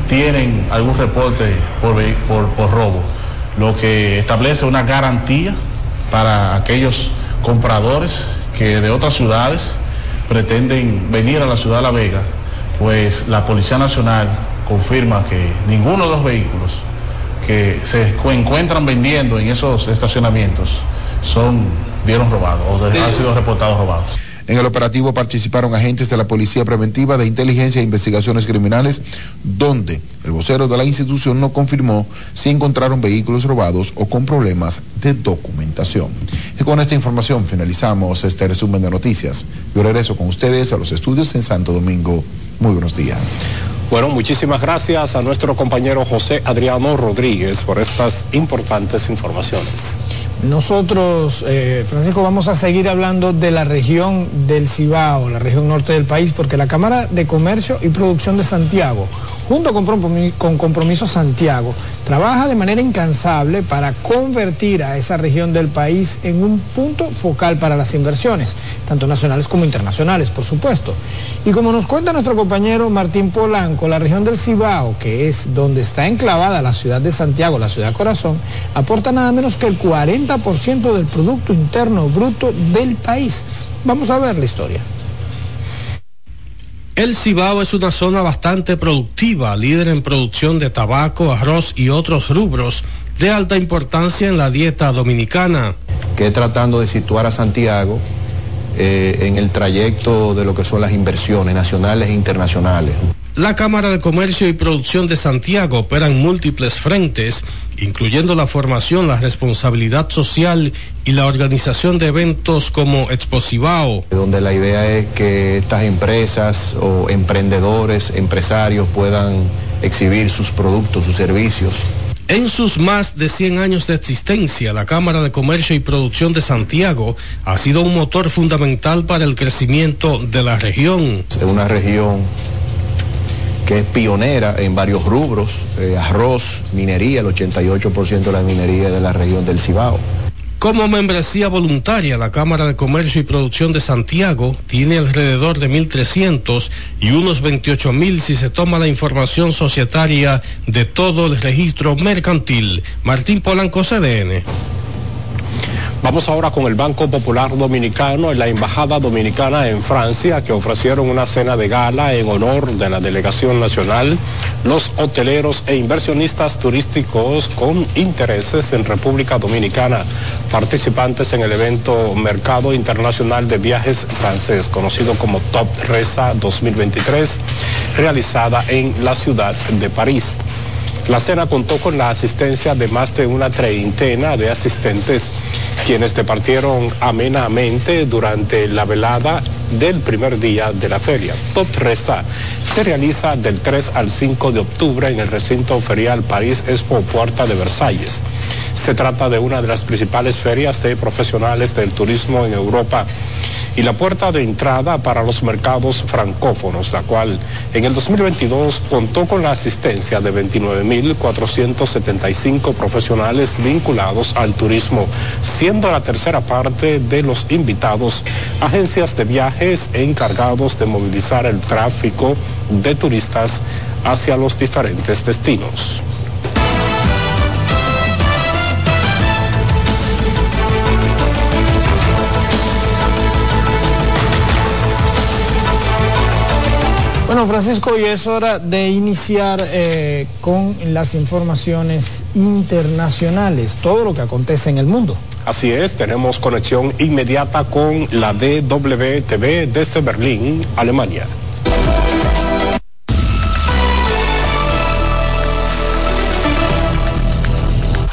tienen algún reporte por, por, por robo, lo que establece una garantía para aquellos compradores que de otras ciudades pretenden venir a la ciudad de La Vega, pues la Policía Nacional confirma que ninguno de los vehículos que se encu- encuentran vendiendo en esos estacionamientos son, vieron robados o han sido reportados robados. En el operativo participaron agentes de la Policía Preventiva de Inteligencia e Investigaciones Criminales, donde el vocero de la institución no confirmó si encontraron vehículos robados o con problemas de documentación. Y con esta información finalizamos este resumen de noticias. Yo regreso con ustedes a los estudios en Santo Domingo. Muy buenos días. Bueno, muchísimas gracias a nuestro compañero José Adriano Rodríguez por estas importantes informaciones. Nosotros, eh, Francisco, vamos a seguir hablando de la región del Cibao, la región norte del país, porque la Cámara de Comercio y Producción de Santiago, junto con Compromi- con Compromiso Santiago, trabaja de manera incansable para convertir a esa región del país en un punto focal para las inversiones, tanto nacionales como internacionales, por supuesto. Y como nos cuenta nuestro compañero Martín Polanco, la región del Cibao, que es donde está enclavada la ciudad de Santiago, la ciudad corazón, aporta nada menos que el 40% del Producto Interno Bruto del país. Vamos a ver la historia. El Cibao es una zona bastante productiva, líder en producción de tabaco, arroz y otros rubros de alta importancia en la dieta dominicana. que tratando de situar a Santiago eh, en el trayecto de lo que son las inversiones nacionales e internacionales. La Cámara de Comercio y Producción de Santiago opera en múltiples frentes, incluyendo la formación, la responsabilidad social y la organización de eventos como Expo Cibao. donde la idea es que estas empresas o emprendedores, empresarios puedan exhibir sus productos, sus servicios. En sus más de 100 años de existencia, la Cámara de Comercio y Producción de Santiago ha sido un motor fundamental para el crecimiento de la región. Es una región que es pionera en varios rubros, eh, arroz, minería, el 88% de la minería de la región del Cibao. Como membresía voluntaria, la Cámara de Comercio y Producción de Santiago tiene alrededor de 1.300 y unos 28.000 si se toma la información societaria de todo el registro mercantil. Martín Polanco, CDN. Vamos ahora con el Banco Popular Dominicano y la Embajada Dominicana en Francia, que ofrecieron una cena de gala en honor de la delegación nacional, los hoteleros e inversionistas turísticos con intereses en República Dominicana, participantes en el evento Mercado Internacional de Viajes francés, conocido como Top Resa 2023, realizada en la ciudad de París. La cena contó con la asistencia de más de una treintena de asistentes, quienes departieron amenamente durante la velada del primer día de la feria. Top Resa se realiza del 3 al 5 de octubre en el recinto ferial París Expo Puerta de Versalles. Se trata de una de las principales ferias de profesionales del turismo en Europa y la puerta de entrada para los mercados francófonos, la cual en el 2022 contó con la asistencia de 29.475 profesionales vinculados al turismo, siendo la tercera parte de los invitados agencias de viajes encargados de movilizar el tráfico de turistas hacia los diferentes destinos. Bueno, Francisco, y es hora de iniciar eh, con las informaciones internacionales, todo lo que acontece en el mundo. Así es, tenemos conexión inmediata con la DWTV desde Berlín, Alemania.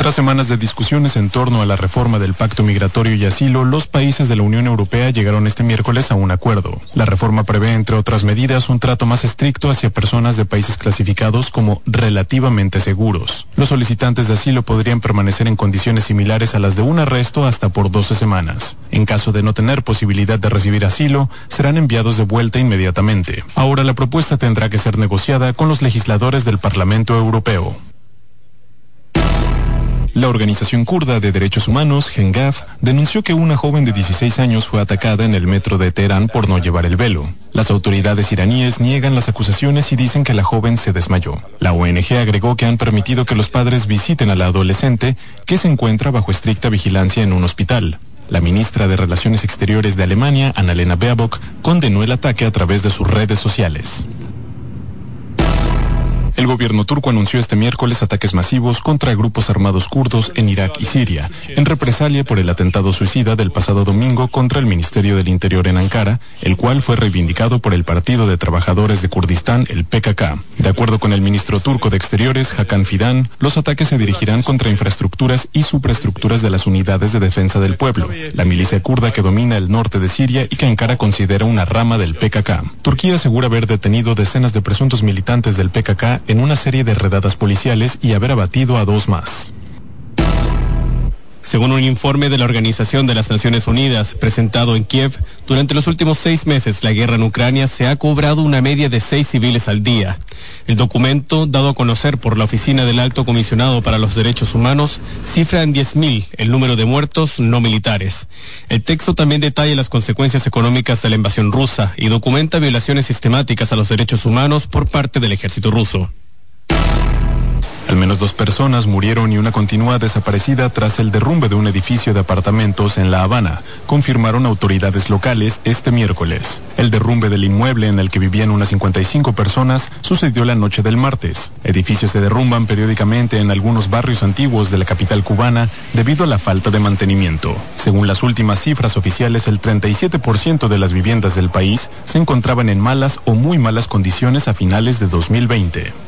Tras semanas de discusiones en torno a la reforma del Pacto Migratorio y Asilo, los países de la Unión Europea llegaron este miércoles a un acuerdo. La reforma prevé, entre otras medidas, un trato más estricto hacia personas de países clasificados como relativamente seguros. Los solicitantes de asilo podrían permanecer en condiciones similares a las de un arresto hasta por 12 semanas. En caso de no tener posibilidad de recibir asilo, serán enviados de vuelta inmediatamente. Ahora la propuesta tendrá que ser negociada con los legisladores del Parlamento Europeo. La organización kurda de derechos humanos, Gengaf, denunció que una joven de 16 años fue atacada en el metro de Teherán por no llevar el velo. Las autoridades iraníes niegan las acusaciones y dicen que la joven se desmayó. La ONG agregó que han permitido que los padres visiten a la adolescente, que se encuentra bajo estricta vigilancia en un hospital. La ministra de Relaciones Exteriores de Alemania, Annalena Baerbock, condenó el ataque a través de sus redes sociales. El gobierno turco anunció este miércoles ataques masivos contra grupos armados kurdos en Irak y Siria, en represalia por el atentado suicida del pasado domingo contra el Ministerio del Interior en Ankara, el cual fue reivindicado por el Partido de Trabajadores de Kurdistán, el PKK. De acuerdo con el ministro turco de Exteriores, Hakan Fidan, los ataques se dirigirán contra infraestructuras y superestructuras de las unidades de defensa del pueblo, la milicia kurda que domina el norte de Siria y que Ankara considera una rama del PKK. Turquía asegura haber detenido decenas de presuntos militantes del PKK en una serie de redadas policiales y haber abatido a dos más. Según un informe de la Organización de las Naciones Unidas presentado en Kiev, durante los últimos seis meses la guerra en Ucrania se ha cobrado una media de seis civiles al día. El documento, dado a conocer por la Oficina del Alto Comisionado para los Derechos Humanos, cifra en 10.000 el número de muertos no militares. El texto también detalla las consecuencias económicas de la invasión rusa y documenta violaciones sistemáticas a los derechos humanos por parte del ejército ruso. Al menos dos personas murieron y una continúa desaparecida tras el derrumbe de un edificio de apartamentos en La Habana, confirmaron autoridades locales este miércoles. El derrumbe del inmueble en el que vivían unas 55 personas sucedió la noche del martes. Edificios se derrumban periódicamente en algunos barrios antiguos de la capital cubana debido a la falta de mantenimiento. Según las últimas cifras oficiales, el 37% de las viviendas del país se encontraban en malas o muy malas condiciones a finales de 2020.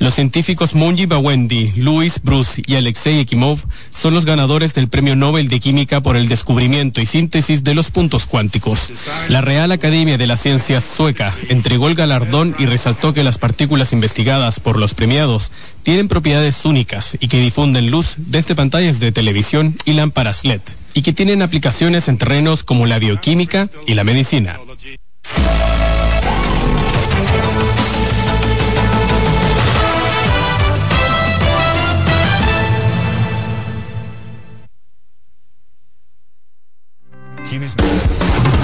Los científicos Munji Bawendi, Luis Bruce y Alexei Ekimov son los ganadores del Premio Nobel de Química por el descubrimiento y síntesis de los puntos cuánticos. La Real Academia de las Ciencias sueca entregó el galardón y resaltó que las partículas investigadas por los premiados tienen propiedades únicas y que difunden luz desde pantallas de televisión y lámparas LED y que tienen aplicaciones en terrenos como la bioquímica y la medicina.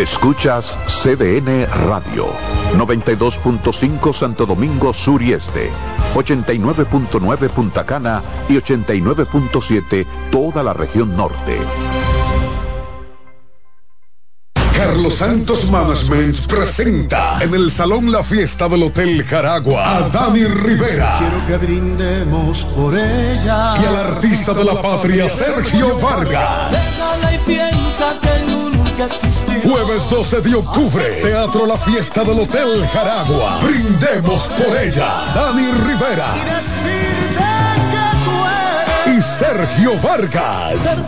Escuchas CDN Radio, 92.5 Santo Domingo Sur y Este, 89.9 Punta Cana y 89.7 toda la región norte. Carlos Santos Management presenta en el Salón La Fiesta del Hotel Jaragua a Dani Rivera. Quiero que brindemos por ella. Y al artista de la patria Sergio Vargas. Déjala y piensa que nunca existió. Jueves 12 de octubre, Teatro La Fiesta del Hotel Jaragua. Brindemos por ella. Dani Rivera. Y Sergio Vargas.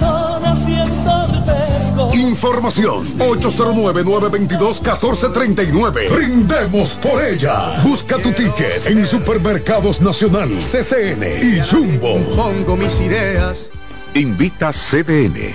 Información 809-922-1439. Brindemos por ella. Busca tu ticket en Supermercados Nacional, CCN y Jumbo. Pongo mis ideas. Invita CDN.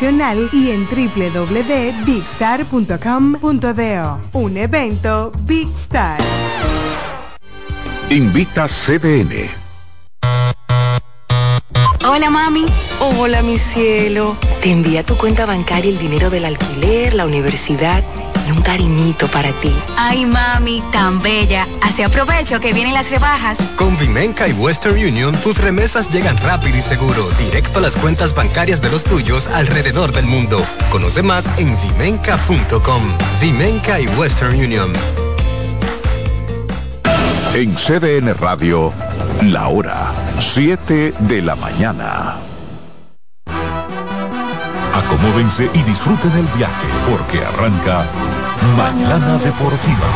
y en www.bigstar.com.do. Un evento Big Star. Invita CDN. Hola mami. Hola mi cielo. Te envía tu cuenta bancaria el dinero del alquiler, la universidad y un cariñito para ti. Ay mami, tan bella. Así aprovecho que vienen las rebajas. Con Vimenca y Western Union, tus remesas llegan rápido y seguro, directo a las cuentas bancarias de los tuyos alrededor del mundo. Conoce más en vimenca.com. Vimenca y Western Union. En CDN Radio, la hora 7 de la mañana. Acomódense y disfruten el viaje porque arranca Mañana Deportiva.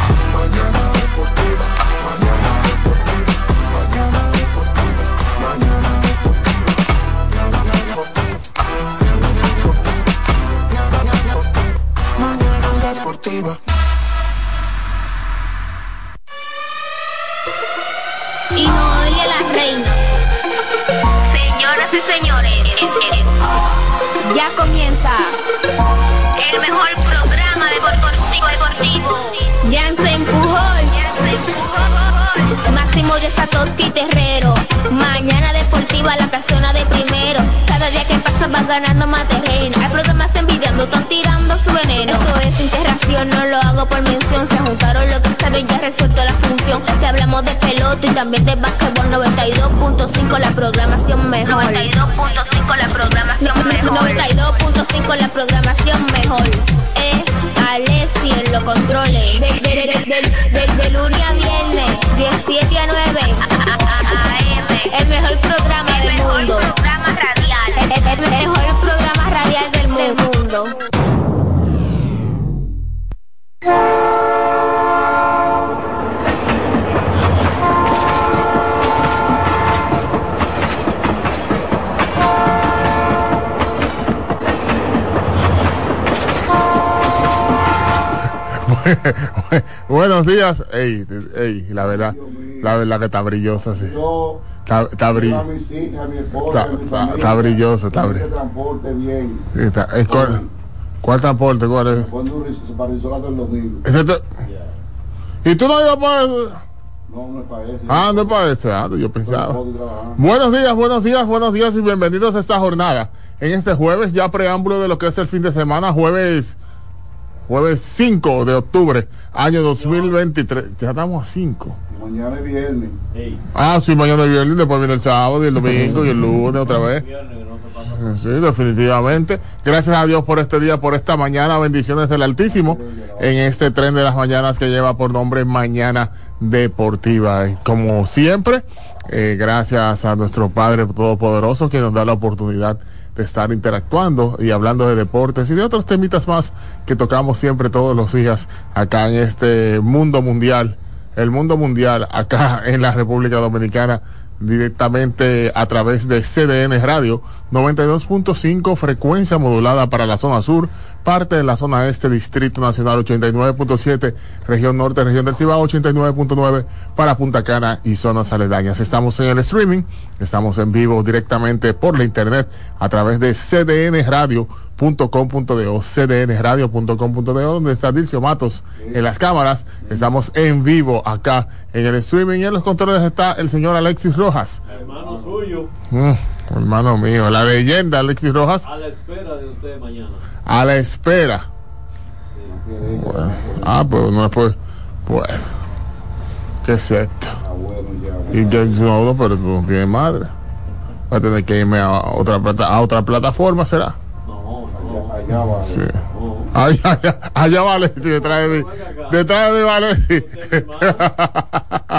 Mañana Deportiva. Y Noelia la reina. Señoras y señores, ya comienza el mejor programa deportivo deportivo. Jansen Pujol, Máximo de Satoshi Terrero. Mañana deportiva la casona de primero. Cada día que pasa vas ganando más terreno. Hay programas envidiando, están tirando su veneno. Eso es interacción, no lo hago por mención. Se juntaron lo que saben, ya resuelto la función. Te hablamos de pelota y también de básquetbol 92.5 la programación mejor. 92.5 la programación mejor. 92.5 la programación mejor. Eh, Alessi en los controles. De, de, de, de, de- de lunes a viernes, 17 a 9. AM. El mejor programa del mundo. el mejor programa radial del mundo. ど？Buenos días. Ey, ey, la verdad, la verdad que está brillosa, sí. Está, está, bri- está, está- está brilloso, está bien. Está- es cuál, ¿Cuál transporte? ¿Cuál es? Cuando un ris- para el del domingo. Ese te- ¿Y tú no ibas para No, no es para eso. Ah, no es para ese, ah, yo pensaba. Buenos días, buenos días, buenos días y bienvenidos a esta jornada. En este jueves, ya preámbulo de lo que es el fin de semana, jueves jueves 5 de octubre, año 2023. Ya estamos a 5. Mañana es viernes. Ah, sí, mañana es viernes, después viene el sábado y el domingo y el lunes otra vez. Sí, definitivamente. Gracias a Dios por este día, por esta mañana. Bendiciones del Altísimo en este tren de las mañanas que lleva por nombre Mañana Deportiva. Y como siempre, eh, gracias a nuestro Padre Todopoderoso que nos da la oportunidad de estar interactuando y hablando de deportes y de otros temitas más que tocamos siempre todos los días acá en este mundo mundial, el mundo mundial acá en la República Dominicana directamente a través de CDN Radio 92.5 frecuencia modulada para la zona sur, parte de la zona este, Distrito Nacional 89.7, región norte, región del Cibao 89.9 para Punta Cana y zonas aledañas. Estamos en el streaming, estamos en vivo directamente por la internet a través de cdnradio.com.do, cdnradio.com.do, donde está Dilcio Matos en las cámaras. Estamos en vivo acá en el streaming y en los controles está el señor Alexis Rojas. Hermano suyo, Mm, hermano mío, la leyenda Alexis Rojas a la espera de usted mañana. A la espera. Bueno, ah, pues no es pues, pues, ¿qué es esto? Y que no, no, pero tú no tienes madre. Va a tener que irme a otra plata, a otra plataforma, ¿será? Allá va. Sí. Allá, allá, allá vale, sí, detrás de mí. Detrás de mí vale.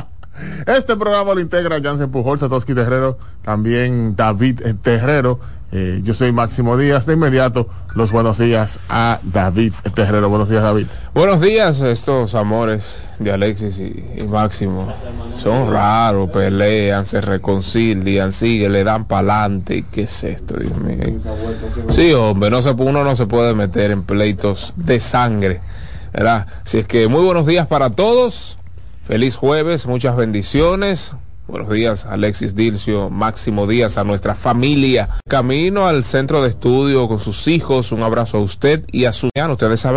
Este programa lo integra Jansen Pujol, Satoshi Terrero, también David Terrero. Eh, yo soy Máximo Díaz. De inmediato, los buenos días a David Terrero. Buenos días, David. Buenos días, estos amores de Alexis y, y Máximo. Son raros, pelean, se reconcilian, siguen, le dan pa'lante. ¿Qué es esto, Dios mío? Sí, hombre, no se, uno no se puede meter en pleitos de sangre. ¿verdad? Así es que muy buenos días para todos. Feliz jueves, muchas bendiciones. Buenos días, Alexis Dilcio, Máximo Díaz, a nuestra familia. Camino al centro de estudio con sus hijos. Un abrazo a usted y a su... Ustedes saben